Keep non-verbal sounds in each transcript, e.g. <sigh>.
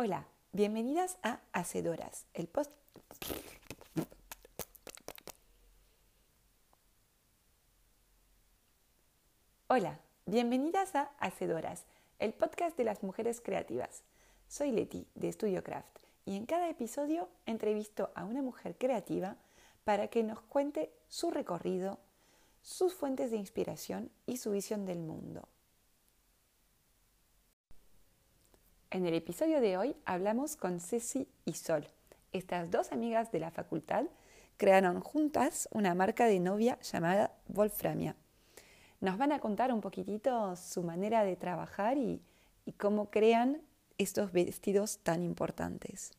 Hola, bienvenidas a Hacedoras, el post... Hola, bienvenidas a Hacedoras, el podcast de las mujeres creativas. Soy Leti de Studio Craft y en cada episodio entrevisto a una mujer creativa para que nos cuente su recorrido, sus fuentes de inspiración y su visión del mundo. En el episodio de hoy hablamos con Ceci y Sol. Estas dos amigas de la facultad crearon juntas una marca de novia llamada Wolframia. Nos van a contar un poquitito su manera de trabajar y, cómo crean estos vestidos tan importantes.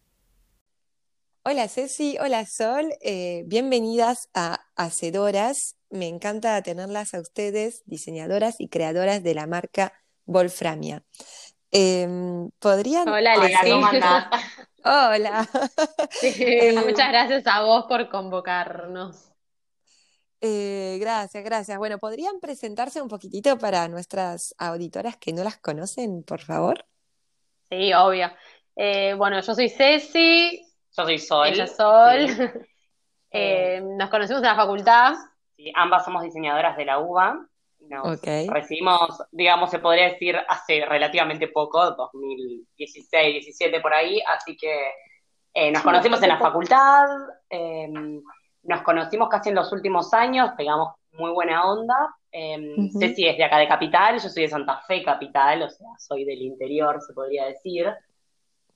Hola Ceci, hola Sol, eh, bienvenidas a Hacedoras. Me encanta tenerlas a ustedes, diseñadoras y creadoras de la marca Wolframia. Em, ¿Podrían Hola, ¿cómo andás? <laughs> Hola. <laughs> <laughs> Eh, muchas gracias a vos por convocarnos. Eh, gracias, gracias. Bueno, ¿podrían presentarse un poquitito para nuestras auditoras que no las conocen, por favor? Sí, obvio. Eh, bueno, yo soy Ceci. Yo soy Sol. Ella es Sol. nos conocimos en la facultad. Sí, ambas somos diseñadoras de la UBA. Nos recibimos, digamos, se podría decir, hace relativamente poco, 2016, 17 por ahí, así que eh, nos conocimos en la facultad, em, nos conocimos casi en los últimos años, pegamos muy buena onda. Eh, Ceci es de acá de Capital, yo soy de Santa Fe Capital, o sea, soy del interior, se podría decir.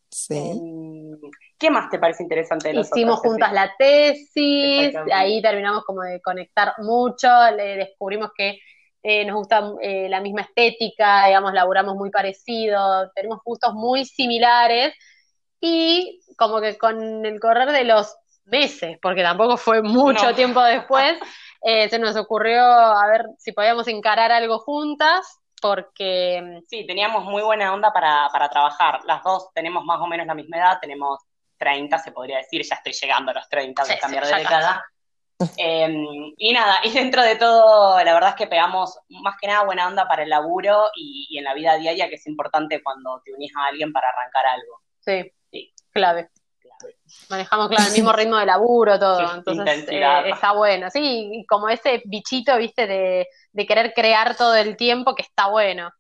Sí. Em, ¿Qué más te parece interesante de Hicimos juntas la tesis, ahí terminamos como de conectar mucho, le descubrimos que eh, nos gusta eh, la misma estética, digamos, laburamos muy parecido, tenemos gustos muy similares y como que con el correr de los meses, porque tampoco fue mucho tiempo después, <laughs> eh, se nos ocurrió a ver si podíamos encarar algo juntas, porque... Mm, sí, teníamos muy buena onda para, para trabajar. Las dos tenemos más o menos la misma edad, tenemos 30, se podría decir, ya estoy llegando a los 30, de cambiar de década. Em, y nada, y dentro de todo, la verdad es que pegamos más que nada buena onda para el laburo y, en la vida diaria, que es importante cuando te unís a alguien para arrancar algo. Sí, sí. clave. Manejamos, claro, el mismo ritmo de laburo, todo. Entonces, eh, está bueno. Sí, como ese bichito, viste, de, de querer crear todo el tiempo, que está bueno.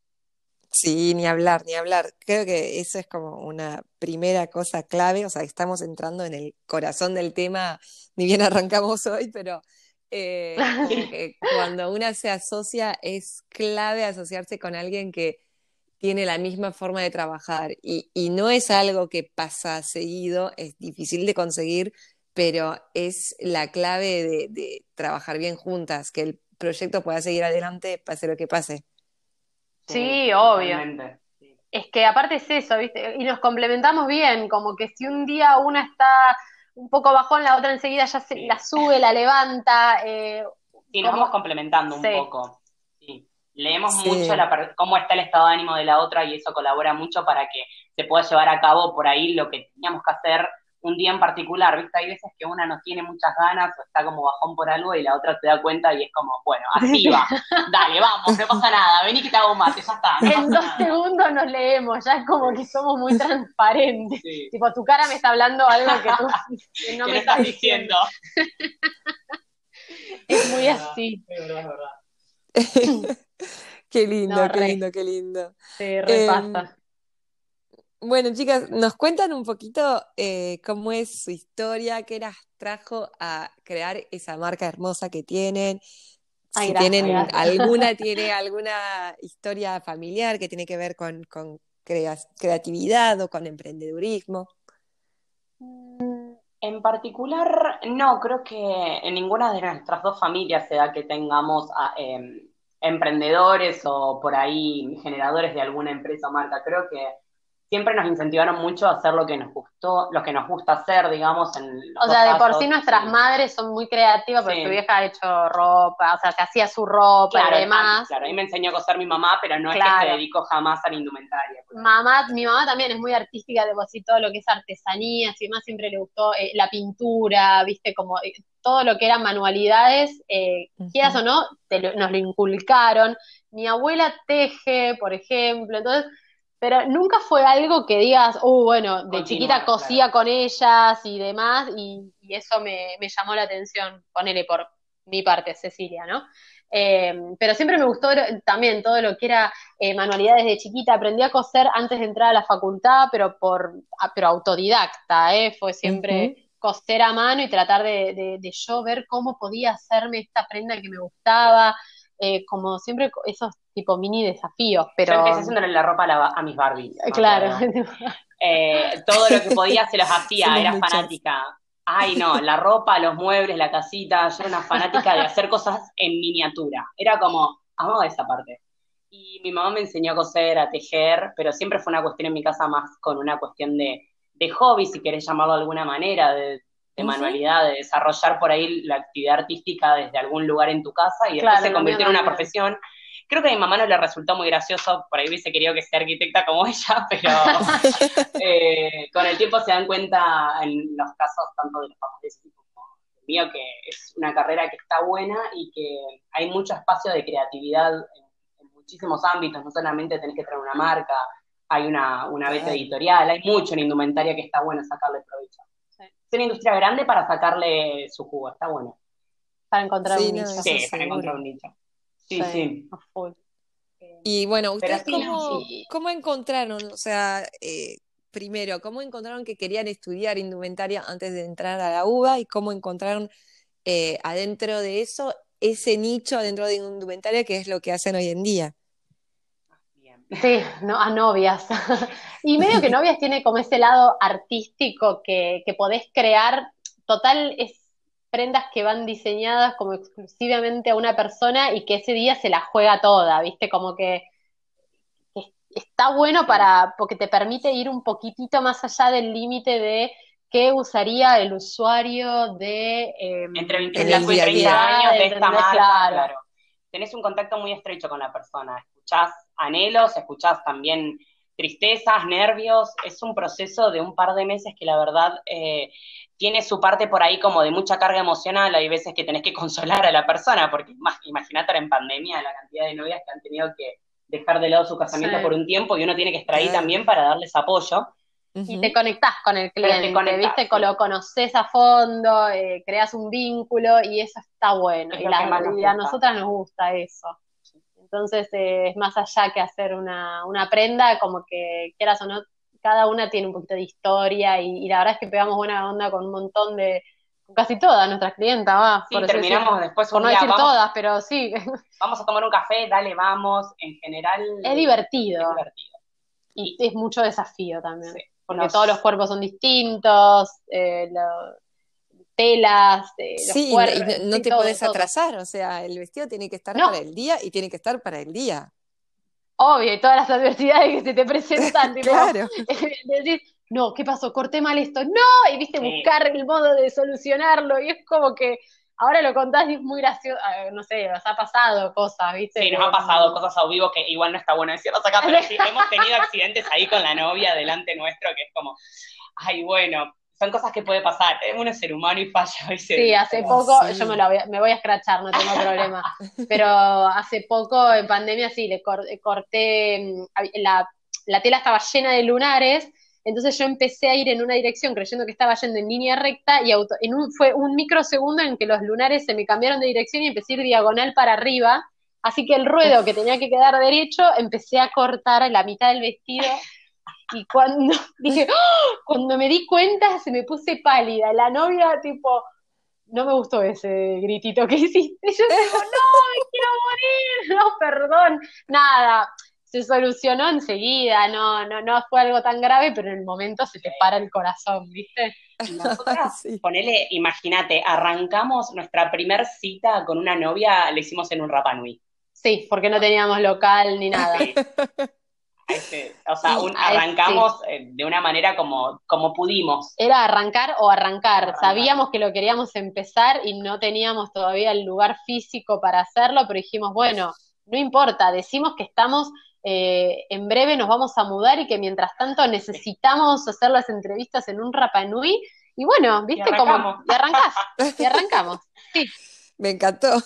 Sí, ni hablar, ni hablar. Creo que eso es como una primera cosa clave, o sea, estamos entrando en el corazón del tema, ni bien arrancamos hoy, pero eh, <laughs> cuando una se asocia es clave asociarse con alguien que tiene la misma forma de trabajar y, no es algo que pasa seguido, es difícil de conseguir, pero es la clave de, de trabajar bien juntas, que el proyecto pueda seguir adelante, pase lo que pase. Sí, obvio. Es que aparte es eso, ¿viste? Y nos complementamos bien, como que si un día una está un poco bajón, la otra enseguida ya se la sube, la levanta. Eh, sí, nos vamos complementando un poco. Sí. Leemos mucho la, cómo está el estado de ánimo de la otra y eso colabora mucho para que se pueda llevar a cabo por ahí lo que teníamos que hacer un día en particular, ¿viste? Hay veces que una no tiene muchas ganas o está como bajón por algo y la otra te da cuenta y es como, bueno, <laughs> activa, dale, vamos, no pasa nada, vení que te hago mate, ya está. en dos segundos nos leemos, ya es como que somos muy transparentes. Tipo, tu cara me está hablando algo que tú <laughs> no me estás diciendo. <laughs> es muy así. Es verdad, es verdad. qué lindo, qué lindo, qué lindo. Sí, repasa. Bueno, chicas, ¿nos cuentan un poquito eh, cómo es su historia? ¿Qué las trajo a crear esa marca hermosa que tienen? si tienen alguna, tiene <laughs> alguna historia familiar que tiene que ver con, creatividad o con emprendedurismo. Mm, en particular, no, creo que en ninguna de nuestras dos familias se da que tengamos em, emprendedores o por ahí generadores de alguna empresa o marca. Creo que siempre nos incentivaron mucho a hacer lo que nos gustó, lo que nos gusta hacer, digamos. En o sea, de por sí nuestras madres son muy creativas, porque su vieja ha hecho ropa, o sea, se hacía su ropa y demás. Claro, ahí me enseñó a coser mi mamá, pero no es que se dedicó jamás a la indumentaria. Mamá, mi mamá también es muy artística, de por sí todo lo que es artesanía y demás, siempre le gustó eh, la pintura, viste, como eh, todo lo que eran manualidades, eh, quieras o no, nos lo inculcaron. Mi abuela teje, por ejemplo, entonces pero nunca fue algo que digas, oh, bueno, de chiquita cosía con ellas y demás, y, eso me, llamó la atención, ponele por mi parte, Cecilia, ¿no? Eh, pero siempre me gustó también todo lo que era eh, manualidades de chiquita. Aprendí a coser antes de entrar a la facultad, pero por ah, pero autodidacta, ¿eh? Fue siempre coser a mano y tratar de, de, yo ver cómo podía hacerme esta prenda que me gustaba. Eh, como siempre esos tipo mini desafíos, pero... Yo empecé haciéndole la ropa a, mis Barbies. Claro. <laughs> Eh, todo lo que podía se los hacía, era fanática. Ay, no, la ropa, los muebles, la casita, yo era una fanática de hacer cosas en miniatura. Era como, amaba esa parte. Y mi mamá me enseñó a coser, a tejer, pero siempre fue una cuestión en mi casa más con una cuestión de, de hobby, si querés llamarlo de alguna manera, de, manualidad, de desarrollar por ahí la actividad artística desde algún lugar en tu casa y después se convirtió en una profesión. Creo que a mi mamá no le resultó muy gracioso, por ahí hubiese querido que sea arquitecta como <laughs> ella, pero eh, con el tiempo se dan cuenta en los casos tanto de los papás como el mío que es una carrera que está buena y que hay mucho espacio de creatividad en, muchísimos ámbitos, no solamente tenés que tener una marca, hay una, una beta editorial, hay mucho en indumentaria que está bueno sacarle provecho. Es una industria grande para sacarle su jugo, está bueno. Para encontrar un nicho. Sí, para encontrar un nicho. Sí, sí. Y bueno, ¿ustedes cómo, encontraron, o sea, eh, primero, cómo encontraron que querían estudiar indumentaria antes de entrar a la UBA y cómo encontraron eh, adentro de eso ese nicho adentro de indumentaria que es lo que hacen hoy en día? Sí, no, a novias. <laughs> y medio que novias tiene como ese lado artístico que, que podés crear. Total, es prendas que van diseñadas como exclusivamente a una persona y que ese día se la juega toda, ¿viste? Como que, está bueno para, porque te permite ir un poquitito más allá del límite de qué usaría el usuario de... Em, Entre 25 y 30 años de esta marca, claro. Tenés un contacto muy estrecho con la persona, escuchás anhelos, escuchás también tristezas, nervios, es un proceso de un par de meses que la verdad eh, tiene su parte por ahí como de mucha carga emocional, hay veces que tenés que consolar a la persona, porque imagínate en pandemia la cantidad de novias que han tenido que dejar de lado su casamiento por un tiempo y uno tiene que estar ahí también para darles apoyo. Y te conectás con el cliente, te ¿viste? Lo conoces a fondo, eh, creas un vínculo y eso está bueno. y, a nosotras nos gusta eso. Entonces eh, es más allá que hacer una, una prenda, como que quieras o no, cada una tiene un poquito de historia y, la verdad es que pegamos buena onda con un montón de, con casi todas nuestras clientas, va. Sí, terminamos después Por no decir todas, pero sí. <laughs> Vamos a tomar un café, dale, vamos, en general. Es divertido. Es divertido. Y, es mucho desafío también. porque todos los cuerpos son distintos, eh, telas, eh, sí, y no, te puedes atrasar, o sea, el vestido tiene que estar para el día y tiene que estar para el día obvio, y todas las adversidades que se te presentan, <laughs> tipo, claro. <laughs> decir, no, ¿qué pasó? Corté mal esto, no, y viste, buscar el modo de solucionarlo, y es como que ahora lo contás y es muy gracioso, no sé, nos ha pasado cosas, viste. Sí, nos ha pasado cosas a vivo que igual no está bueno decirlos acá, pero sí, <laughs> hemos tenido accidentes ahí con la novia delante nuestro, que es como, ay, bueno, son cosas que puede pasar. Uno es ser humano y falla. sí, hace poco, yo me, voy, me voy a escrachar, no tengo problema. <laughs> Pero hace poco, en pandemia, sí, le corté, mm, la, la tela estaba llena de lunares. Entonces yo empecé a ir en una dirección creyendo que estaba yendo en línea recta y auto, en un, fue un microsegundo en que los lunares se me cambiaron de dirección y empecé a ir diagonal para arriba. Así que el ruedo que tenía que quedar derecho, empecé a cortar la mitad del vestido y cuando <laughs> dije, ¡Oh! cuando me di cuenta se me puse pálida. La novia, tipo, no me gustó ese gritito que <laughs> hiciste. Yo digo, no, me quiero morir, <laughs> no, perdón, nada. Se solucionó enseguida, no, no, no fue algo tan grave, pero en el momento se te para el corazón, ¿viste? Nosotras, ponele, imagínate, arrancamos nuestra primer cita con una novia, la hicimos en un Rapanui. Sí, porque no teníamos local ni nada. Este, o sea, arrancamos eh, de una manera como, como pudimos. Era arrancar o arrancar. Sabíamos que lo queríamos empezar y no teníamos todavía el lugar físico para hacerlo, pero dijimos, bueno, no importa, decimos que estamos, eh, en breve nos vamos a mudar y que mientras tanto necesitamos hacer las entrevistas en un Rapanui. Y bueno, viste cómo. Y arrancás. y arrancamos. Sí. <laughs> Me encantó.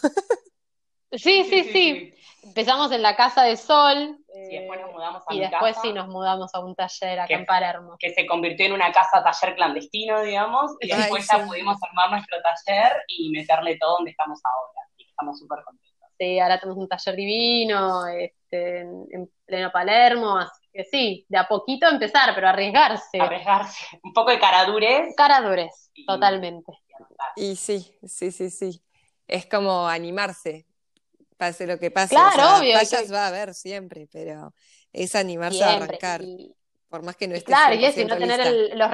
sí, sí. sí. Empezamos en la Casa de Sol, y después nos mudamos a y después sí nos mudamos a un taller acá en Palermo. Que se convirtió en una casa taller clandestino, digamos, y después ya pudimos armar nuestro taller y meterle todo donde estamos ahora. Y estamos súper contentos. Sí, ahora tenemos un taller divino, este, en, pleno Palermo, así que sí, de a poquito empezar, pero arriesgarse. Arriesgarse. Un poco de caradurez. Caradurez, totalmente. Y sí, sí, sí, sí. Es como animarse, pase lo que pase. Claro, obvio. va a haber siempre, pero es animarse a arrancar, por más que no estés Claro, y es no tener los...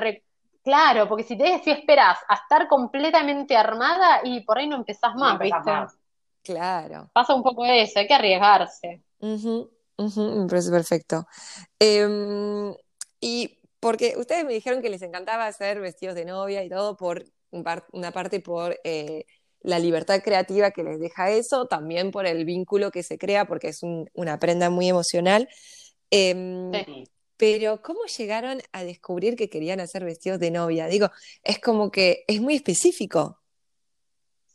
Claro, porque si te si esperas a estar completamente armada y por ahí no empezás más, ¿viste? Claro. Pasa un poco eso, hay que arriesgarse. me parece perfecto. Em, y porque ustedes me dijeron que les encantaba hacer vestidos de novia y todo por una parte por eh, la libertad creativa que les deja eso, también por el vínculo que se crea, porque es una prenda muy emocional. Em, pero, ¿cómo llegaron a descubrir que querían hacer vestidos de novia? Digo, es como que es muy específico.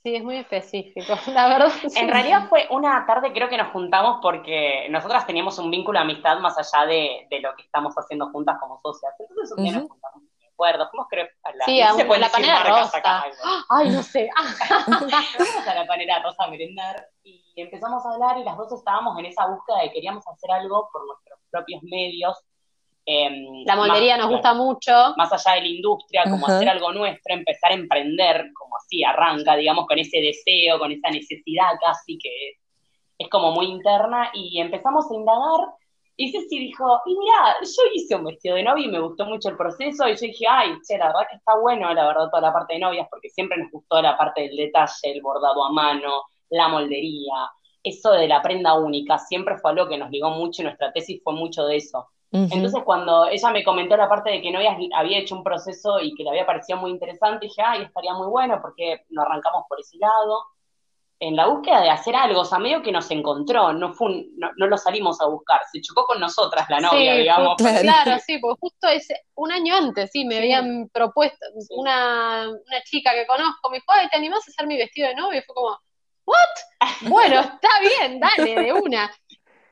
Sí, es muy específico, <laughs> la verdad. En realidad fue una tarde, creo que nos juntamos porque nosotras teníamos un vínculo de amistad más allá de, lo que estamos haciendo juntas como socias. Entonces un día nos juntamos recuerdo, fuimos creo a la, sí, a, la panera rosa. <gasps> Ay, no sé. <laughs> <laughs> fuimos a la panera rosa a merendar y empezamos a hablar y las dos estábamos en esa búsqueda de queríamos hacer algo por nuestros propios medios. Em, la moldería nos gusta mucho. Más allá de la industria, como hacer algo nuestro, empezar a emprender, como así arranca, digamos, con ese deseo, con esa necesidad casi que es como muy interna y empezamos a indagar y Ceci dijo, y mira, yo hice un vestido de novia y me gustó mucho el proceso, y yo dije, ay, che, la verdad que está bueno, la verdad, toda la parte de novias, porque siempre nos gustó la parte del detalle, el bordado a mano, la moldería, eso de la prenda única, siempre fue algo que nos ligó mucho y nuestra tesis fue mucho de eso. Entonces, cuando ella me comentó la parte de que Novias había hecho un proceso y que le había parecido muy interesante, dije, ay, estaría muy bueno porque nos arrancamos por ese lado en la búsqueda de hacer algo, o sea, medio que nos encontró, no fue no, lo salimos a buscar, se chocó con nosotras la novia, digamos. Claro, sí, porque justo ese, un año antes, sí, me habían propuesto, una, una chica que conozco, me dijo, ay, ¿te animás a hacer mi vestido de novia? Y fue como, ¿what? <laughs> Bueno, está bien, dale, de una.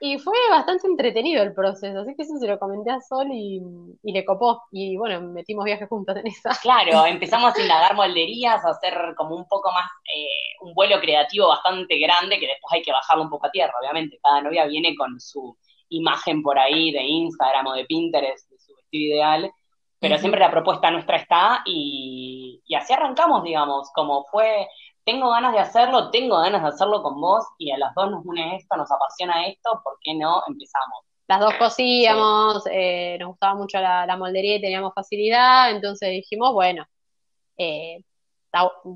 Y fue bastante entretenido el proceso, así que eso se lo comenté a Sol y, le copó. Y bueno, metimos viajes juntos en esa. Claro, <laughs> empezamos a indagar molderías, a hacer como un poco más, eh, un vuelo creativo bastante grande, que después hay que bajarlo un poco a tierra, obviamente. Cada novia viene con su imagen por ahí de Instagram o de Pinterest, de su vestido ideal, pero siempre la propuesta nuestra está y, y así arrancamos, digamos, como fue tengo ganas de hacerlo, tengo ganas de hacerlo con vos y a las dos nos une esto, nos apasiona esto, ¿por qué no empezamos? Las dos cosíamos, eh, nos gustaba mucho la, moldería y teníamos facilidad, entonces dijimos, bueno, eh,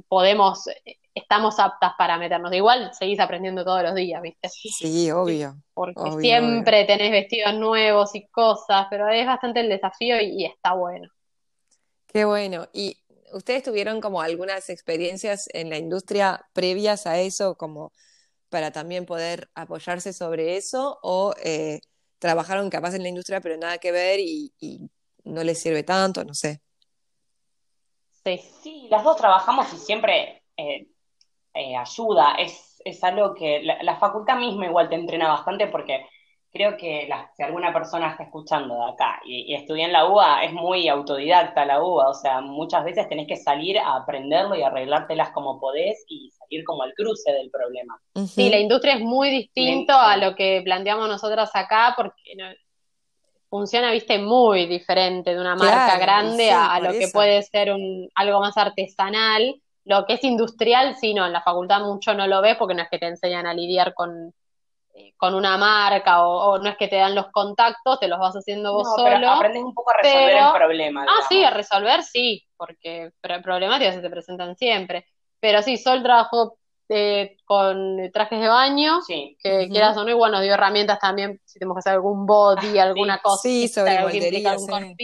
podemos, estamos aptas para meternos. Igual seguís aprendiendo todos los días, ¿viste? Sí, obvio. Porque siempre tenés vestidos nuevos y cosas, pero es bastante el desafío y, y está bueno. Qué bueno. Y ¿Ustedes tuvieron como algunas experiencias en la industria previas a eso, como para también poder apoyarse sobre eso? ¿O eh, trabajaron capaz en la industria pero nada que ver y, no les sirve tanto? No sé. Sí, sí las dos trabajamos y siempre eh, eh, ayuda. Es, es, algo que la facultad misma igual te entrena bastante porque creo que si alguna persona está escuchando de acá y, estudia en la UBA, es muy autodidacta la UBA, o sea, muchas veces tenés que salir a aprenderlo y arreglártelas como podés y salir como al cruce del problema. Sí, la industria es muy distinto a lo que planteamos nosotras acá porque funciona, viste, muy diferente de una marca grande a, lo que puede ser un, algo más artesanal. Lo que es industrial, sí, no, en la facultad mucho no lo ves porque no es que te enseñan a lidiar con con una marca o, no es que te dan los contactos, te los vas haciendo vos solo. Pero aprendes un poco a resolver el problema. Ah, sí, a resolver sí, porque problemáticas se te presentan siempre. Pero sí, Sol trabajó eh, con trajes de baño, que quieras o no, igual nos dio herramientas también, si tenemos que hacer algún body, alguna cosa, sí, sobre algún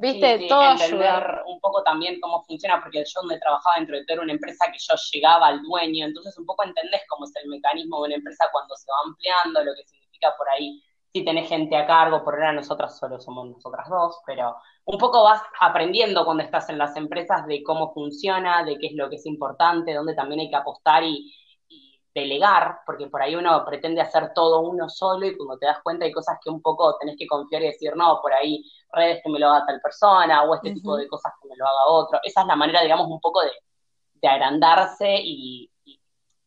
Viste, todo entender un poco también cómo funciona, porque yo donde trabajaba dentro de todo era una empresa que yo llegaba al dueño, entonces un poco entendés cómo es el mecanismo de una empresa cuando se va ampliando, lo que significa por ahí si tenés gente a cargo, por ahora nosotras solo somos nosotras dos, pero un poco vas aprendiendo cuando estás en las empresas de cómo funciona, de qué es lo que es importante, dónde también hay que apostar y, delegar, porque por ahí uno pretende hacer todo uno solo y cuando te das cuenta hay cosas que un poco tenés que confiar y decir, no, por ahí redes que me lo haga tal persona o este tipo de cosas que me lo haga otro. Esa es la manera, digamos, un poco de, agrandarse y,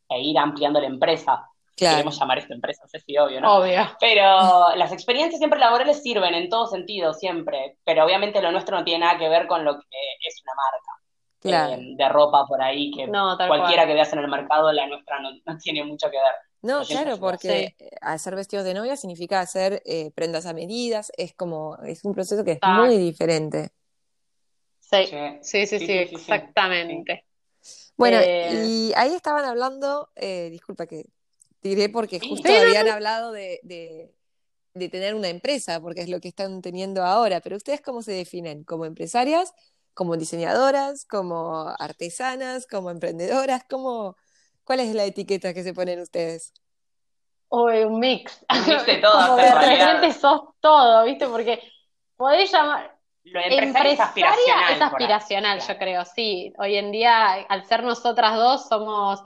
e ir ampliando la empresa. Queremos llamar esta empresa, no sé si obvio, ¿no? Obvio. Pero las experiencias siempre laborales sirven en todo sentido, siempre. Pero obviamente lo nuestro no tiene nada que ver con lo que es una marca. Eh, de ropa por ahí, que cualquiera que veas en el mercado, la nuestra no, tiene mucho que ver. No, claro, porque hacer vestidos de novia significa hacer eh, prendas a medidas, es como, es un proceso que es muy diferente. Sí, sí, sí, sí, exactamente. Bueno, eh, y ahí estaban hablando, disculpa que diré porque justo habían hablado de, de tener una empresa, porque es lo que están teniendo ahora, pero ustedes cómo se definen, como empresarias como diseñadoras, como artesanas, como emprendedoras? ¿Cómo, ¿Cuál es la etiqueta que se ponen ustedes? O un mix. Un mix de <laughs> todo. de repente sos todo, ¿viste? Porque podés llamar... Lo empresaria es aspiracional. Es aspiracional, yo creo, sí. Hoy en día, al ser nosotras dos, somos...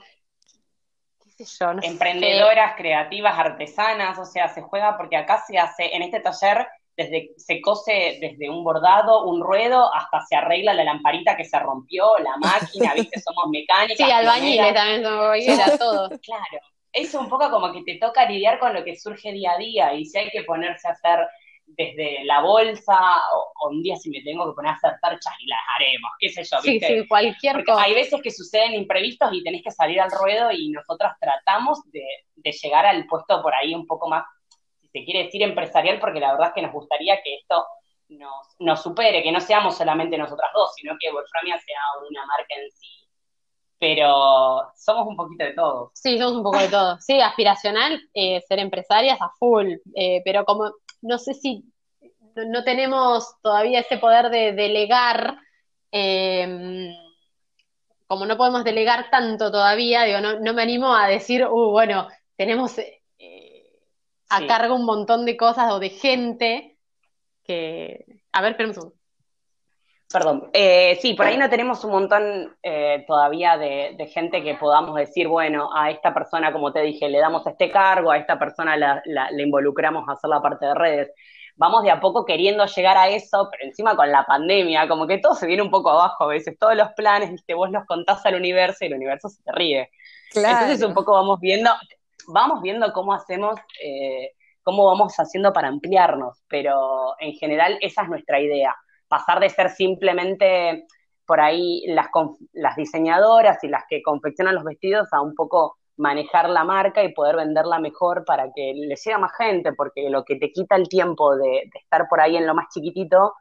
¿Qué sé yo? Emprendedoras, creativas, artesanas, o sea, se juega porque acá se hace, en este taller desde se cose desde un bordado, un ruedo, hasta se arregla la lamparita que se rompió, la máquina, <laughs> ¿viste? Somos mecánicas. Sí, albañiles también somos todo. Claro. Es un poco como que te toca lidiar con lo que surge día a día y si hay que ponerse a hacer desde la bolsa o, un día si me tengo que poner a hacer tarchas y las haremos, qué sé yo, ¿viste? Sí, sí, cualquier cosa. Hay veces que suceden imprevistos y tenés que salir al ruedo y nosotras tratamos de, de llegar al puesto por ahí un poco más quiere decir empresarial, porque la verdad es que nos gustaría que esto nos, supere, que no seamos solamente nosotras dos, sino que Wolframia sea una marca en sí. Pero somos un poquito de todo. Sí, somos un poco de todo. Sí, aspiracional, eh, ser empresarias a full, eh, pero como no sé si no, tenemos todavía ese poder de delegar, em, como no podemos delegar tanto todavía, digo, no, no me animo a decir, uh, bueno, tenemos a cargo un montón de cosas o de gente que... A ver, espera un Perdón. Eh, sí, por ahí no tenemos un montón eh, todavía de, gente que podamos decir, bueno, a esta persona, como te dije, le damos este cargo, a esta persona la, le involucramos a hacer la parte de redes. Vamos de a poco queriendo llegar a eso, pero encima con la pandemia, como que todo se viene un poco abajo a veces. Todos los planes, viste, vos los contás al universo y el universo se te ríe. Entonces un poco vamos viendo, vamos viendo cómo hacemos, eh, cómo vamos haciendo para ampliarnos, pero en general esa es nuestra idea, pasar de ser simplemente por ahí las, las diseñadoras y las que confeccionan los vestidos a un poco manejar la marca y poder venderla mejor para que le llegue a más gente, porque lo que te quita el tiempo de, de, estar por ahí en lo más chiquitito,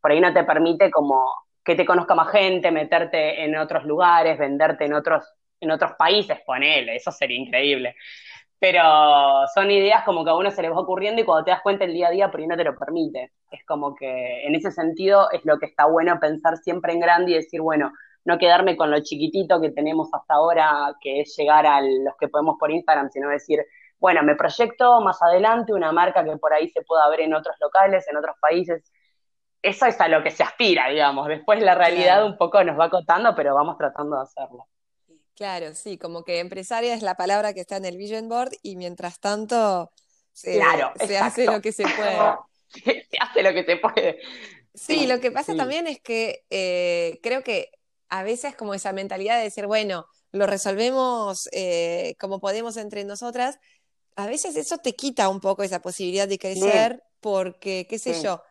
por ahí no te permite como que te conozca más gente, meterte en otros lugares, venderte en otros, en otros países, ponele, eso sería increíble pero son ideas como que a uno se les va ocurriendo y cuando te das cuenta el día a día, por ahí no te lo permite. Es como que en ese sentido es lo que está bueno pensar siempre en grande y decir, bueno, no quedarme con lo chiquitito que tenemos hasta ahora, que es llegar a los que podemos por Instagram, sino decir, bueno, me proyecto más adelante una marca que por ahí se pueda ver en otros locales, en otros países. Eso es a lo que se aspira, digamos. Después la realidad un poco nos va acotando, pero vamos tratando de hacerlo. Claro, sí, como que empresaria es la palabra que está en el Vision Board y mientras tanto se, hace lo que se <laughs> puede. se hace lo que se puede. Sí, lo que pasa también es que eh, creo que a veces como esa mentalidad de decir, bueno, lo resolvemos eh, como podemos entre nosotras, a veces eso te quita un poco esa posibilidad de crecer porque, qué sé yo,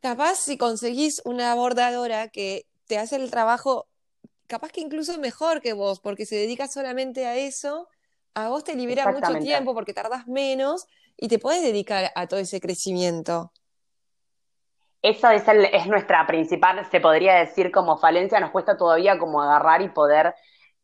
capaz si conseguís una bordadora que te hace el trabajo capaz que incluso mejor que vos, porque se dedica solamente a eso, a vos te libera mucho tiempo porque tardas menos y te puedes dedicar a todo ese crecimiento. Esa es, es nuestra principal, se podría decir, como falencia, nos cuesta todavía como agarrar y poder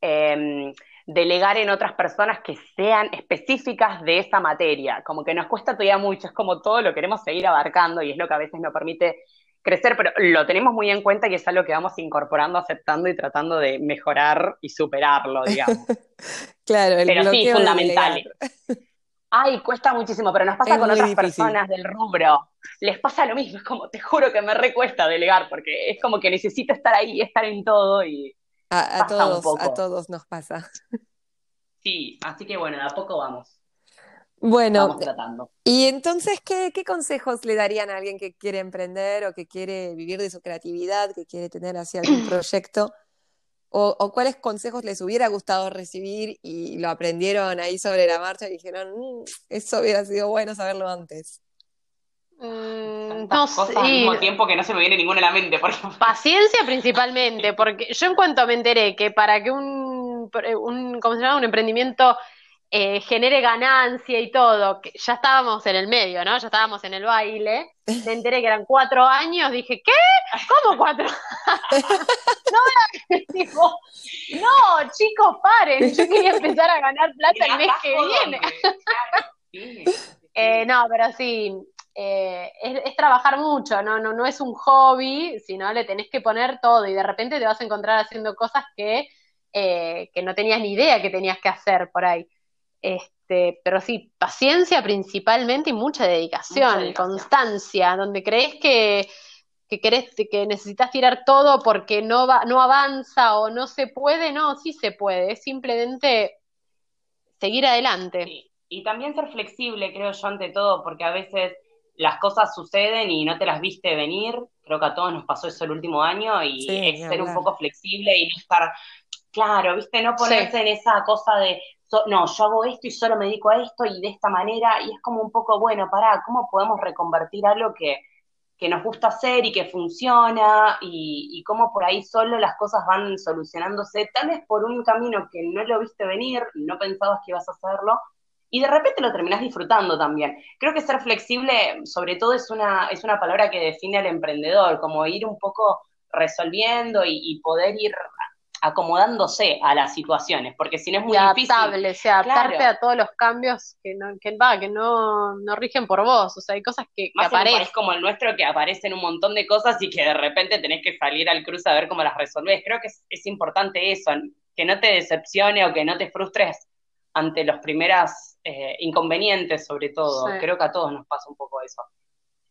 em, delegar en otras personas que sean específicas de esa materia. Como que nos cuesta todavía mucho, es como todo lo queremos seguir abarcando y es lo que a veces nos permite crecer, pero lo tenemos muy en cuenta y es algo que vamos incorporando, aceptando y tratando de mejorar y superarlo, digamos. <laughs> claro, el Pero sí, fundamental. <laughs> Ay, cuesta muchísimo, pero nos pasa con otras personas del rubro. Les pasa lo mismo, es como, te juro que me recuesta delegar, porque es como que necesito estar ahí, estar en todo y. A, todos, a todos nos pasa. Sí, así que bueno, de a poco vamos. Bueno, tratando. y entonces, ¿qué, ¿qué, consejos le darían a alguien que quiere emprender o que quiere vivir de su creatividad, que quiere tener así algún <clears throat> proyecto? O, cuáles consejos les hubiera gustado recibir y lo aprendieron ahí sobre la marcha y dijeron, mm, eso hubiera sido bueno saberlo antes? Mm, no cosas al mismo tiempo que no se me viene ninguna a la mente. Paciencia principalmente, <laughs> porque yo en cuanto me enteré que para que un, un ¿cómo se llama? un emprendimiento eh, genere ganancia y todo, que ya estábamos en el medio, ¿no? Ya estábamos en el baile, me enteré que eran cuatro años, dije, ¿qué? ¿Cómo cuatro? <laughs> no, <laughs> tipo, no, chicos, paren, yo quería empezar a ganar plata el mes que viene. Eh, no, pero sí, eh, es, trabajar mucho, ¿no? ¿no? No es un hobby, sino le tenés que poner todo y de repente te vas a encontrar haciendo cosas que, que no tenías ni idea que tenías que hacer por ahí. Este, pero sí, paciencia principalmente y mucha dedicación, constancia, donde crees que, que querés, que necesitas tirar todo porque no va, no avanza o no se puede, no, sí se puede, es simplemente seguir adelante. Y también ser flexible, creo yo, ante todo, porque a veces las cosas suceden y no te las viste venir. Creo que a todos nos pasó eso el último año y es ser un poco flexible y no estar, claro, viste, no ponerse en esa cosa de, no, yo hago esto y solo me dedico a esto y de esta manera, y es como un poco, bueno, pará, ¿cómo podemos reconvertir algo que, que nos gusta hacer y que funciona y, y, cómo por ahí solo las cosas van solucionándose, tal vez por un camino que no lo viste venir, no pensabas que ibas a hacerlo, y de repente lo terminás disfrutando también. Creo que ser flexible, sobre todo, es una, es una palabra que define al emprendedor, como ir un poco resolviendo y, y poder ir acomodándose a las situaciones, porque si no es muy adaptable, difícil. adaptarte a todos los cambios que no, que, va, que no, no rigen por vos, o sea, hay cosas que, Más aparecen. En como el nuestro que aparecen un montón de cosas y que de repente tenés que salir al cruce a ver cómo las resolvés. Creo que es, importante eso, que no te decepcione o que no te frustres ante los primeros eh, inconvenientes, sobre todo. Creo que a todos nos pasa un poco eso.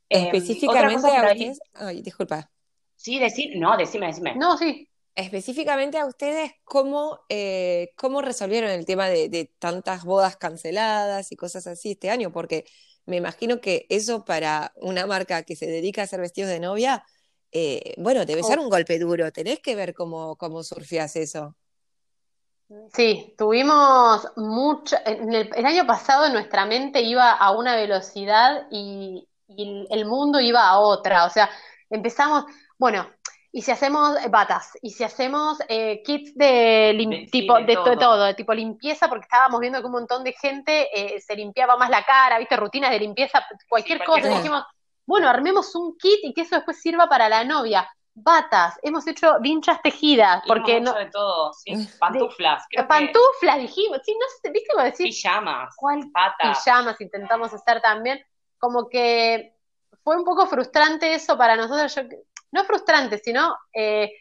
Em, Específicamente a ustedes, ay, disculpa. Sí, decir, no, decime, decime. No, sí específicamente a ustedes, ¿cómo, eh, cómo resolvieron el tema de, tantas bodas canceladas y cosas así este año? Porque me imagino que eso para una marca que se dedica a hacer vestidos de novia, eh, bueno, debe ser oh. un golpe duro. Tenés que ver cómo, cómo surfías eso. Sí, tuvimos mucho. el, año pasado nuestra mente iba a una velocidad y, y el mundo iba a otra. O sea, empezamos, bueno, y si hacemos eh, batas, y si hacemos eh, kits de, tipo de, todo. de tipo limpieza, porque estábamos viendo que un montón de gente eh, se limpiaba más la cara, viste, rutinas de limpieza, cualquier cosa. dijimos, bueno, armemos un kit y que eso después sirva para la novia. Batas, hemos hecho vinchas tejidas, porque no. de todo, sí. Pantuflas. pantuflas, dijimos, sí, no sé, viste cómo decir. Pijamas. ¿Cuál? Batas. Pijamas intentamos hacer también. Como que fue un poco frustrante eso para nosotros. Yo no frustrante, sino eh,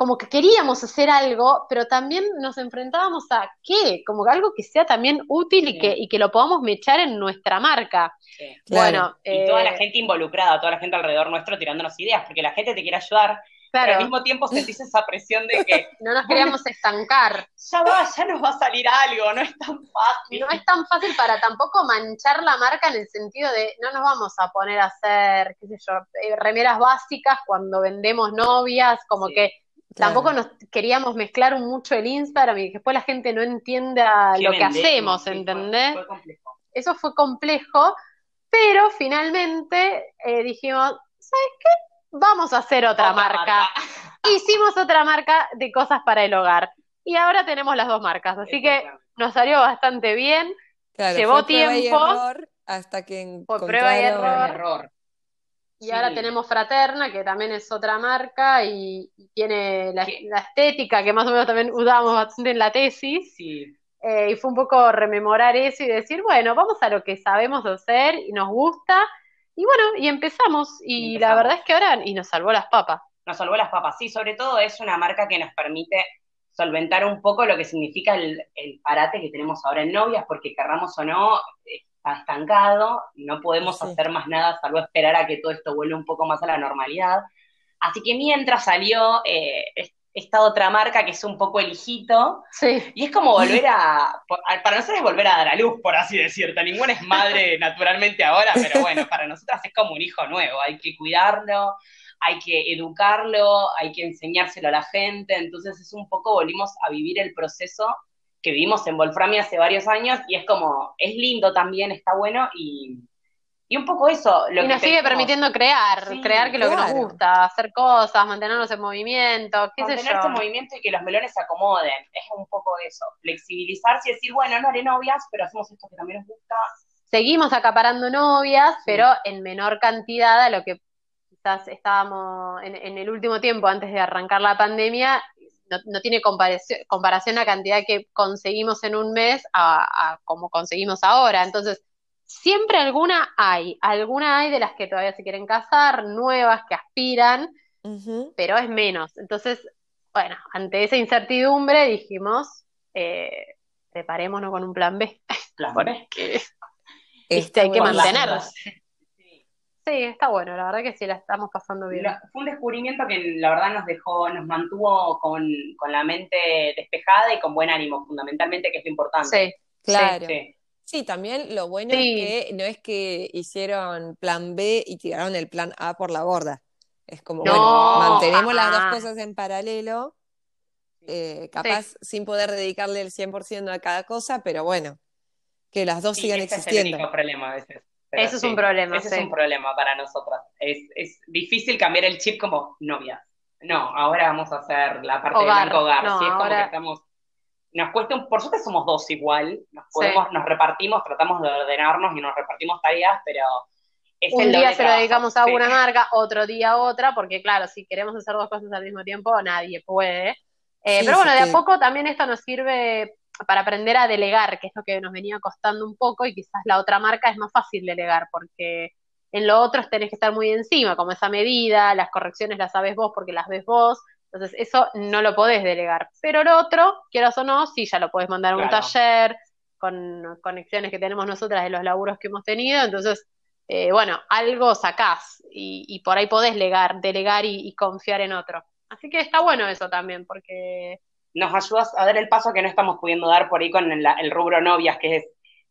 como que queríamos hacer algo, pero también nos enfrentábamos a qué, como algo que sea también útil y, que, y que lo podamos mechar en nuestra marca. Bueno, y toda la eh, gente involucrada, toda la gente alrededor nuestro tirándonos ideas, porque la gente te quiere ayudar, pero al mismo tiempo sentís esa presión de que... <laughs> no nos queríamos estancar. Ya va, ya nos va a salir algo, no es tan fácil. No es tan fácil para tampoco manchar la marca en el sentido de no nos vamos a poner a hacer, qué sé yo, eh, remeras básicas cuando vendemos novias, como que tampoco nos queríamos mezclar mucho el Instagram y después la gente no entienda lo que hacemos, ¿entendés? Eso fue complejo, pero finalmente eh, dijimos, ¿sabes qué? Vamos a hacer otra, marca. <laughs> Hicimos otra marca de cosas para el hogar. Y ahora tenemos las dos marcas, así que nos salió bastante bien. Llevó tiempo. hasta que fue prueba y error. Y ahora tenemos Fraterna, que también es otra marca y, tiene la, estética que más o menos también usamos bastante en la tesis. Eh, y fue un poco rememorar eso y decir, bueno, vamos a lo que sabemos hacer y nos gusta y bueno, y empezamos, y la verdad es que ahora, y nos salvó las papas. Nos salvó las papas, sí, sobre todo es una marca que nos permite solventar un poco lo que significa el, parate que tenemos ahora en novias, porque querramos o no, está estancado, no podemos hacer más nada salvo esperar a que todo esto vuelva un poco más a la normalidad. Así que mientras salió eh, esta otra marca que es un poco el hijito. Sí. Y es como volver a, para nosotros es volver a dar a luz, por así decirlo. Ninguna es madre <laughs> naturalmente ahora, pero bueno, para nosotras es como un hijo nuevo. Hay que cuidarlo, hay que educarlo, hay que enseñárselo a la gente. Entonces es un poco, volvimos a vivir el proceso que vivimos en Wolframia hace varios años y es como, es lindo también, está bueno y y un poco eso. Lo y nos sigue permitiendo crear, crear que lo que nos gusta, hacer cosas, mantenernos en movimiento, qué Mantenerse sé en movimiento y que los melones se acomoden. Es un poco eso. Flexibilizarse y decir, bueno, no haré novias, pero hacemos esto que también nos gusta. Seguimos acaparando novias, pero en menor cantidad a lo que quizás estábamos en, el último tiempo, antes de arrancar la pandemia, no, tiene comparación, comparación la cantidad que conseguimos en un mes a, a como conseguimos ahora. Entonces, siempre alguna hay, alguna hay de las que todavía se quieren casar, nuevas que aspiran, pero es menos. Entonces, bueno, ante esa incertidumbre dijimos, eh, preparémonos con un plan B. <laughs> Plan B. este, hay que mantenerlos. Sí, está bueno, la verdad que sí, la estamos pasando bien. fue un descubrimiento que la verdad nos dejó, nos mantuvo con, la mente despejada y con buen ánimo, fundamentalmente, que es lo importante. Sí, claro. Sí. Sí, también lo bueno es que no es que hicieron plan B y tiraron el plan A por la borda. Es como, bueno, mantenemos las dos cosas en paralelo, eh, capaz sin poder dedicarle el 100% a cada cosa, pero bueno, que las dos sigan existiendo. Es el problema a veces. Eso es un problema. Ese es un problema para nosotras. Es, es difícil cambiar el chip como novia. No, ahora vamos a hacer la parte de blanco hogar. No, es como que estamos nos cuesta, un, por suerte somos dos igual, nos podemos, nos repartimos, tratamos de ordenarnos y nos repartimos tareas, pero es un día se lo dedicamos a una marca, otro día a otra, porque claro, si queremos hacer dos cosas al mismo tiempo, nadie puede. Eh, pero bueno, de a poco también esto nos sirve para aprender a delegar, que es lo que nos venía costando un poco, y quizás la otra marca es más fácil delegar, porque en lo otro tenés que estar muy encima, como esa medida, las correcciones las sabes vos porque las ves vos, entonces, eso no lo podés delegar. Pero lo otro, quieras o no, sí, ya lo podés mandar a un taller con conexiones que tenemos nosotras de los laburos que hemos tenido. Entonces, eh, bueno, algo sacás y, por ahí podés legar, delegar y, confiar en otro. Así que está bueno eso también, porque... Nos ayudas a dar el paso que no estamos pudiendo dar por ahí con el, rubro novias, que es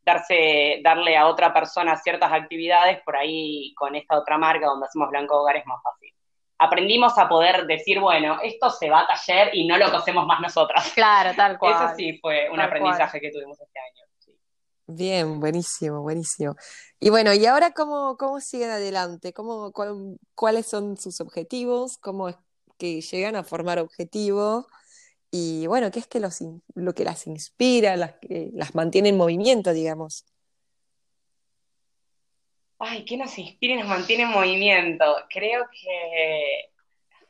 darse, darle a otra persona ciertas actividades, por ahí con esta otra marca donde hacemos Blanco Hogar es más fácil aprendimos a poder decir, bueno, esto se va a taller y no lo cosemos más nosotras. <laughs> Claro, tal cual. Eso sí fue un aprendizaje que tuvimos este año. Bien, buenísimo, buenísimo. Y bueno, ¿y ahora cómo, cómo siguen adelante? ¿Cómo, ¿Cuáles son sus objetivos? ¿Cómo es que llegan a formar objetivos? Y bueno, ¿qué es que los, lo que las inspira, las, que las mantiene en movimiento, digamos? Ay, ¿qué nos inspira y nos mantiene en movimiento? Creo que...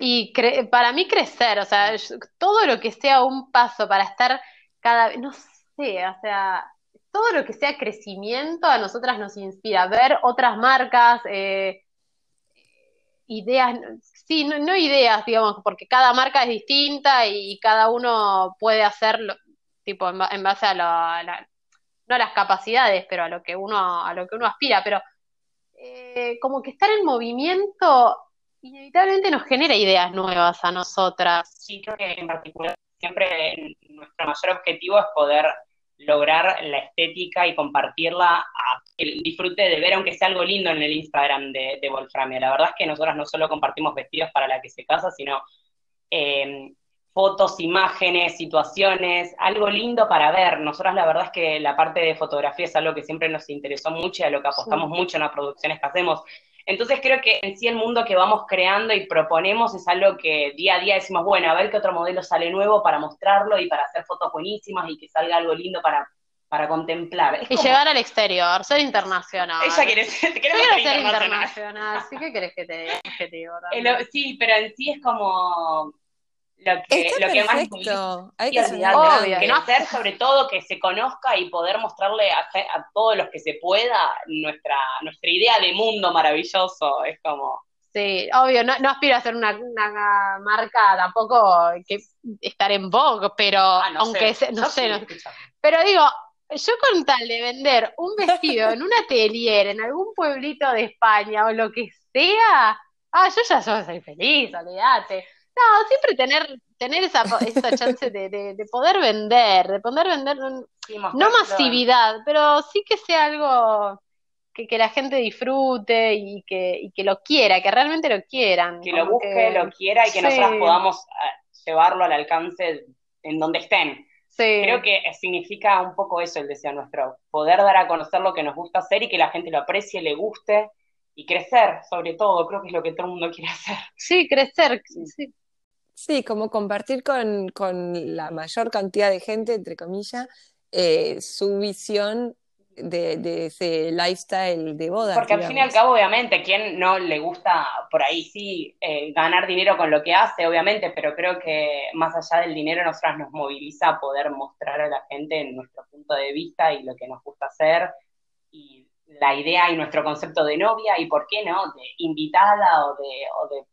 Y para mí crecer, o sea, todo lo que sea un paso para estar cada vez, no sé, o sea, todo lo que sea crecimiento a nosotras nos inspira. Ver otras marcas, eh, ideas, sí, no, ideas, digamos, porque cada marca es distinta y cada uno puede hacerlo, tipo, en, base a, la, no a las capacidades, pero a lo que uno, a lo que uno aspira, pero eh, como que estar en movimiento inevitablemente nos genera ideas nuevas a nosotras. Sí, creo que en particular siempre nuestro mayor objetivo es poder lograr la estética y compartirla, a el disfrute de ver aunque sea algo lindo en el Instagram de, de Wolframia. La verdad es que nosotras no solo compartimos vestidos para la que se casa, sino eh, fotos, imágenes, situaciones, algo lindo para ver. Nosotros la verdad es que la parte de fotografía es algo que siempre nos interesó mucho y a lo que apostamos mucho en las producciones que hacemos. Entonces creo que en sí el mundo que vamos creando y proponemos es algo que día a día decimos, bueno, a ver qué otro modelo sale nuevo para mostrarlo y para hacer fotos buenísimas y que salga algo lindo para, para contemplar. y llegar al exterior, ser internacional. Ella quiere ser, ser, internacional. internacional. ¿Sí que querés que te, que te <laughs> sí, pero en sí es como lo que, lo que más hay que hacer sobre todo que se conozca y poder mostrarle a, todos los que se pueda nuestra nuestra idea de mundo maravilloso es como sí obvio no, no aspiro a ser una, marca tampoco que estar en Vogue pero ah, aunque no sé pero digo yo con tal de vender un vestido en un atelier en algún pueblito de España o lo que sea ah yo ya soy feliz olvídate No, siempre tener, tener esa, esa chance de, de, poder vender, de poder vender, no masividad, pero sí que sea algo que, que, la gente disfrute y que, y que lo quiera, que realmente lo quieran. Que lo busque, lo quiera y que nosotros podamos eh, llevarlo al alcance en donde estén. Creo que significa un poco eso el deseo nuestro, poder dar a conocer lo que nos gusta hacer y que la gente lo aprecie, le guste y crecer, sobre todo, creo que es lo que todo el mundo quiere hacer. Sí, crecer, sí. Sí, como compartir con, con la mayor cantidad de gente, entre comillas, eh, su visión de, ese lifestyle de boda. Porque al fin y al cabo, obviamente, ¿quién no le gusta por ahí sí eh, ganar dinero con lo que hace, obviamente, pero creo que más allá del dinero, nosotras nos moviliza a poder mostrar a la gente nuestro punto de vista y lo que nos gusta hacer y la idea y nuestro concepto de novia y por qué no, de invitada o de, o de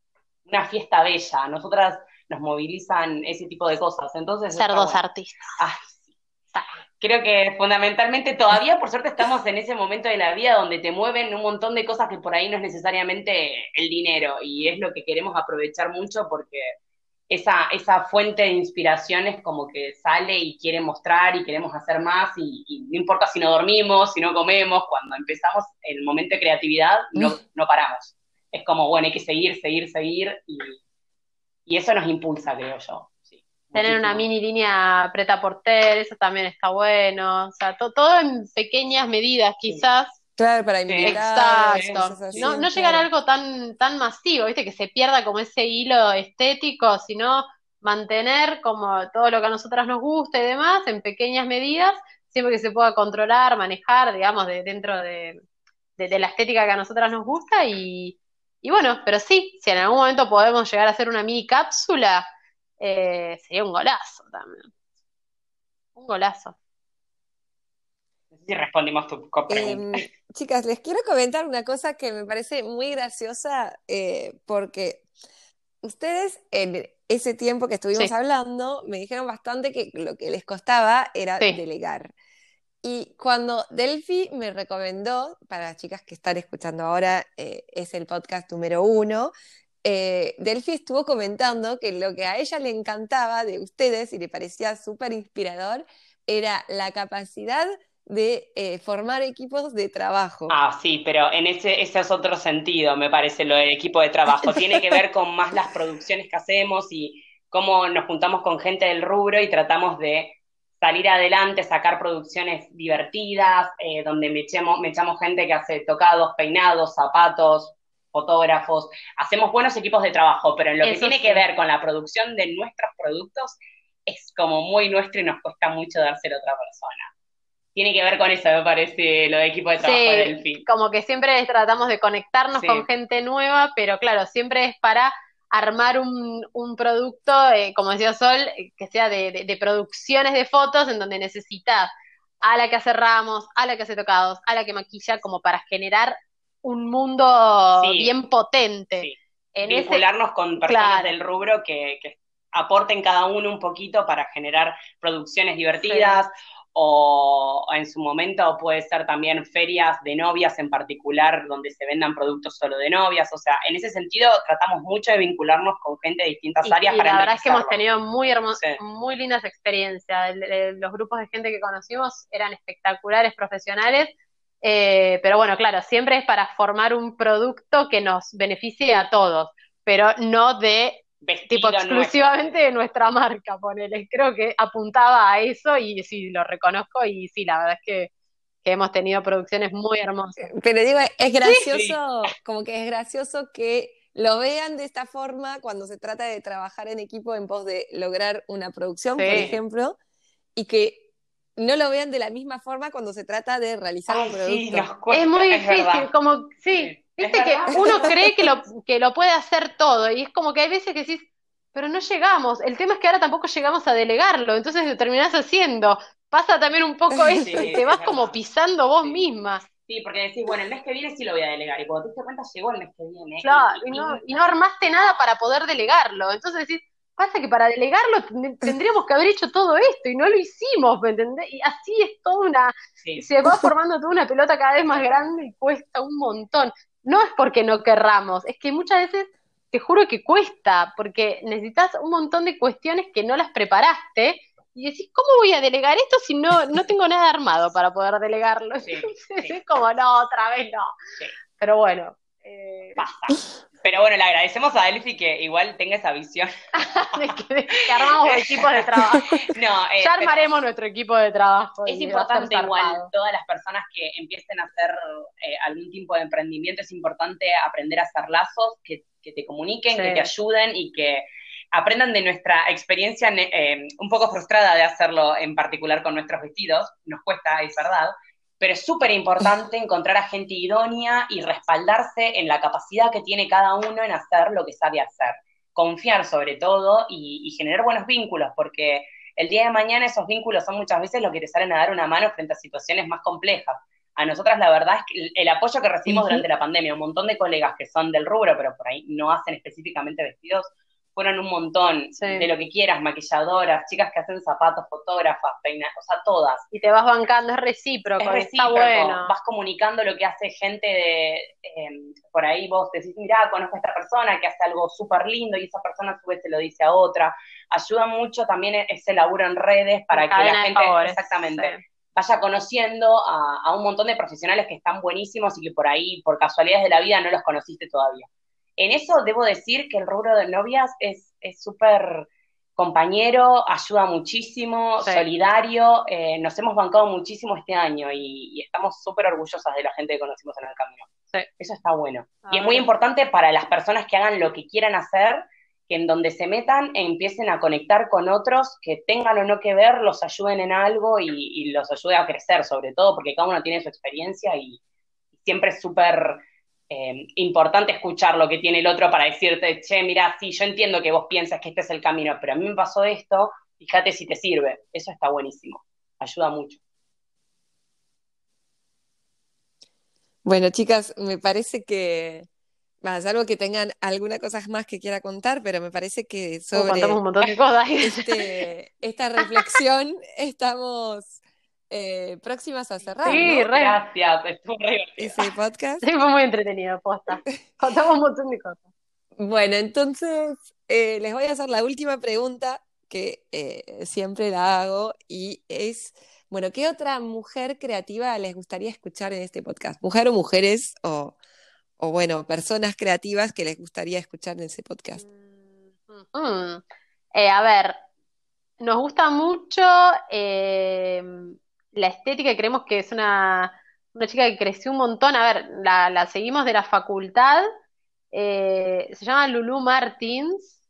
una fiesta bella. Nosotras nos movilizan ese tipo de cosas. Entonces, Ser dos artistas. Ay, creo que fundamentalmente todavía por suerte estamos en ese momento de la vida donde te mueven un montón de cosas que por ahí no es necesariamente el dinero y es lo que queremos aprovechar mucho porque esa, esa fuente de inspiración es como que sale y quiere mostrar y queremos hacer más y, no importa si no dormimos, si no comemos, cuando empezamos el momento de creatividad no, no paramos. Es como, bueno, hay que seguir, seguir, seguir y, y eso nos impulsa, creo yo. Tener una mini línea preta porter, eso también está bueno. O sea, todo en pequeñas medidas, quizás. Claro, para invitar. Exacto. no, no llegar a algo tan, tan masivo, ¿viste? Que se pierda como ese hilo estético, sino mantener como todo lo que a nosotras nos gusta y demás en pequeñas medidas, siempre que se pueda controlar, manejar, digamos, de, dentro de, de, la estética que a nosotras nos gusta. Y, y bueno, pero sí, si en algún momento podemos llegar a hacer una mini cápsula, eh, sería un golazo también. Un golazo. Si respondimos tu pregunta. Em, chicas, les quiero comentar una cosa que me parece muy graciosa eh, porque ustedes en ese tiempo que estuvimos hablando me dijeron bastante que lo que les costaba era delegar. Y cuando Delphi me recomendó, para las chicas que están escuchando ahora, eh, es el podcast número uno, eh, Delphi estuvo comentando que lo que a ella le encantaba de ustedes y le parecía súper inspirador era la capacidad de eh, formar equipos de trabajo. Ah, sí, pero en ese, ese es otro sentido, me parece, lo del equipo de trabajo. Tiene que ver con más las producciones que hacemos y cómo nos juntamos con gente del rubro y tratamos de salir adelante, sacar producciones divertidas, eh, donde me echamos, me echamos gente que hace tocados, peinados, zapatos, fotógrafos, hacemos buenos equipos de trabajo, pero en lo que tiene que ver con la producción de nuestros productos es como muy nuestro y nos cuesta mucho dárselo a otra persona. Tiene que ver con eso, me parece, lo de equipo de trabajo del film. Como que siempre tratamos de conectarnos con gente nueva, pero claro, siempre es para armar un, producto, eh, como decía Sol, que sea de, de, producciones de fotos en donde necesitas a la que hace ramos, a la que hace tocados, a la que maquilla, como para generar un mundo bien potente. En Vincularnos con personas del rubro que, aporten cada uno un poquito para generar producciones divertidas. O en su momento puede ser también ferias de novias en particular, donde se vendan productos solo de novias. O sea, en ese sentido tratamos mucho de vincularnos con gente de distintas áreas y la verdad es que hemos tenido muy hermosas, muy lindas experiencias. Los grupos de gente que conocimos eran espectaculares, profesionales eh, pero bueno, claro, siempre es para formar un producto que nos beneficie a todos, pero no de tipo exclusivamente de nuestra marca, ponele. Creo que apuntaba a eso y sí, lo reconozco y sí, la verdad es que, hemos tenido producciones muy hermosas. Eh, pero digo, es gracioso, como que es gracioso que lo vean de esta forma cuando se trata de trabajar en equipo en pos de lograr una producción, por ejemplo, y que no lo vean de la misma forma cuando se trata de realizar un producto. es muy difícil, como, sí, viste que uno cree que lo, que lo puede hacer todo y es como que hay veces que decís, pero no llegamos. El tema es que ahora tampoco llegamos a delegarlo, entonces lo terminás haciendo. Pasa también un poco eso y te vas como pisando vos misma. Sí, porque decís, bueno, el mes que viene sí lo voy a delegar. Y cuando te das cuenta, llegó el mes que viene. Claro, y no, y no armaste nada para poder delegarlo. Entonces decís, Pasa que para delegarlo tendríamos que haber hecho todo esto y no lo hicimos, ¿me entendés? Y así es toda una, se va formando toda una pelota cada vez más grande y cuesta un montón. No es porque no querramos, es que muchas veces te juro que cuesta, porque necesitas un montón de cuestiones que no las preparaste y decís, ¿cómo voy a delegar esto si no, no tengo nada armado para poder delegarlo? <laughs> es como, no, otra vez no. Pero bueno. Eh... Basta. <laughs> Pero bueno, le agradecemos a Elfi que igual tenga esa visión. <laughs> de, que, armamos equipos de trabajo. <laughs> No, eh, ya armaremos nuestro equipo de trabajo. Es importante igual, todas las personas que empiecen a hacer eh, algún tipo de emprendimiento, es importante aprender a hacer lazos que, te comuniquen, que te ayuden y que aprendan de nuestra experiencia eh, un poco frustrada de hacerlo, en particular con nuestros vestidos. Nos cuesta, es verdad pero es súper importante encontrar a gente idónea y respaldarse en la capacidad que tiene cada uno en hacer lo que sabe hacer. Confiar sobre todo y, generar buenos vínculos, porque el día de mañana esos vínculos son muchas veces los que te salen a dar una mano frente a situaciones más complejas. A nosotras la verdad es que el apoyo que recibimos durante la pandemia, un montón de colegas que son del rubro, pero por ahí no hacen específicamente vestidos, fueron un montón de lo que quieras, maquilladoras, chicas que hacen zapatos, fotógrafas, peinas, o sea, todas. Y te vas bancando, es recíproco, está bueno. Vas comunicando lo que hace gente de, em, por ahí vos decís, mira, conozco a esta persona que hace algo súper lindo y esa persona a su vez se lo dice a otra. Ayuda mucho también e-, ese laburo en redes para que la gente, exactamente, vaya conociendo a, a un montón de profesionales que están buenísimos y que por ahí, por casualidades de la vida, no los conociste todavía. En eso debo decir que el rubro de novias es súper compañero, ayuda muchísimo, solidario. Eh, nos hemos bancado muchísimo este año y, estamos súper orgullosas de la gente que conocimos en el camino. Eso está bueno. y es muy importante para las personas que hagan lo que quieran hacer, que en donde se metan empiecen a conectar con otros que tengan o no que ver, los ayuden en algo y, y los ayude a crecer, sobre todo porque cada uno tiene su experiencia y siempre es súper eh, importante escuchar lo que tiene el otro para decirte, che, mira, sí, yo entiendo que vos piensas que este es el camino, pero a mí me pasó esto, fíjate si te sirve. Eso está buenísimo, ayuda mucho. Bueno, chicas, me parece que, más algo que tengan alguna cosa más que quiera contar, pero me parece que sobre un montón de cosas. Este, esta reflexión <laughs> estamos eh, próximas a cerrar. Sí, gracias, estuvo re Ese podcast. Sí, fue muy entretenido, posta. <laughs> Contamos un montón de cosas. Bueno, entonces eh, les voy a hacer la última pregunta que eh, siempre la hago y es, bueno, ¿qué otra mujer creativa les gustaría escuchar en este podcast? ¿Mujer o mujeres o, o bueno, personas creativas que les gustaría escuchar en ese podcast? Mm, mm. a ver, nos gusta mucho la estética y creemos que es una, chica que creció un montón. A ver, la, seguimos de la facultad. Eh, se llama Lulu Martins.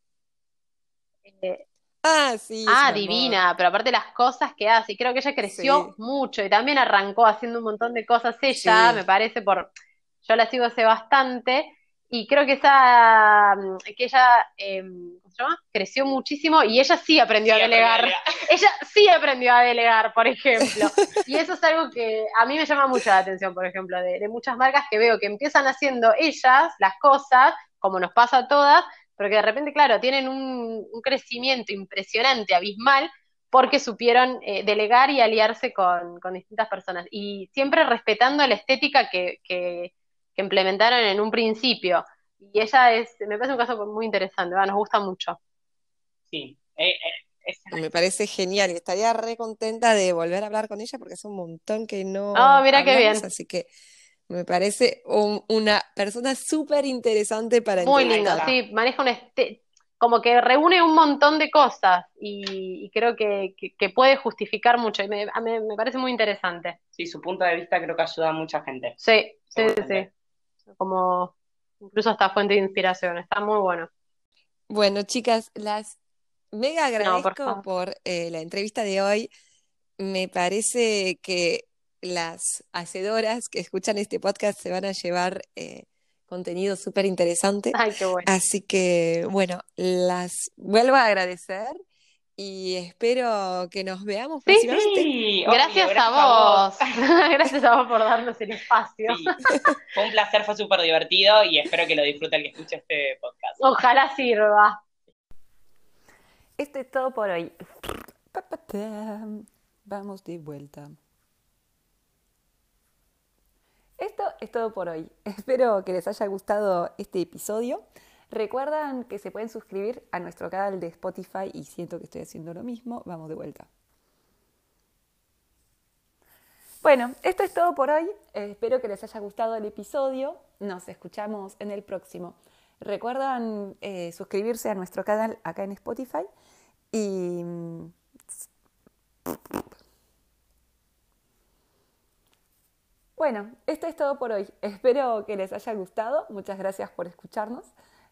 Eh, ah, sí. Ah, divina, pero aparte las cosas que hace, creo que ella creció mucho y también arrancó haciendo un montón de cosas ella, me parece, por, yo la sigo hace bastante, y creo que esa, que ella, em, Creció muchísimo y ella sí aprendió a delegar. <laughs> ella sí aprendió a delegar, por ejemplo. <laughs> Y eso es algo que a mí me llama mucho la atención, por ejemplo, de, muchas marcas que veo que empiezan haciendo ellas las cosas, como nos pasa a todas, pero que de repente, claro, tienen un, crecimiento impresionante, abismal, porque supieron eh, delegar y aliarse con, distintas personas. Y siempre respetando la estética que, que implementaron en un principio. Y ella es, me parece un caso muy interesante, nos gusta mucho. Sí, eh, eh, me parece genial y estaría re contenta de volver a hablar con ella porque es un montón que no. Oh, mira qué bien. Así que me parece una persona súper interesante para Muy lindo, sí, maneja un este como que reúne un montón de cosas y, creo que, puede justificar mucho y me, me, parece muy interesante. Sí, su punto de vista creo que ayuda a mucha gente. Sí, sí, sí. Como incluso hasta fuente de inspiración, está muy bueno. Bueno, chicas, las mega agradezco por, eh, la entrevista de hoy. Me parece que las hacedoras que escuchan este podcast se van a llevar eh, contenido súper interesante. Ay, qué bueno. Así que, bueno, las vuelvo a agradecer y espero que nos veamos próximamente. Sí, gracias, a vos. <laughs> gracias a vos por darnos el espacio. Fue un placer, fue súper divertido y espero que lo disfrute el que escuche este podcast. Ojalá sirva. Esto es todo por hoy. Vamos de vuelta. Esto es todo por hoy. <laughs> Espero que les haya gustado este episodio. Recuerdan que se pueden suscribir a nuestro canal de Spotify y siento que estoy haciendo lo mismo. Vamos de vuelta. Bueno, esto es todo por hoy. espero que les haya gustado el episodio. Nos escuchamos en el próximo. Recuerdan eh, suscribirse a nuestro canal acá en Spotify y... Bueno, esto es todo por hoy. Espero que les haya gustado. Muchas gracias por escucharnos.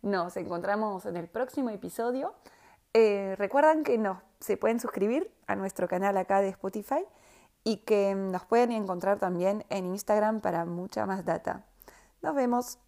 Nos encontramos en el próximo episodio. Eh, recuerdan que se pueden suscribir a nuestro canal acá de Spotify y que nos pueden encontrar también en Instagram para mucha más data. Nos vemos.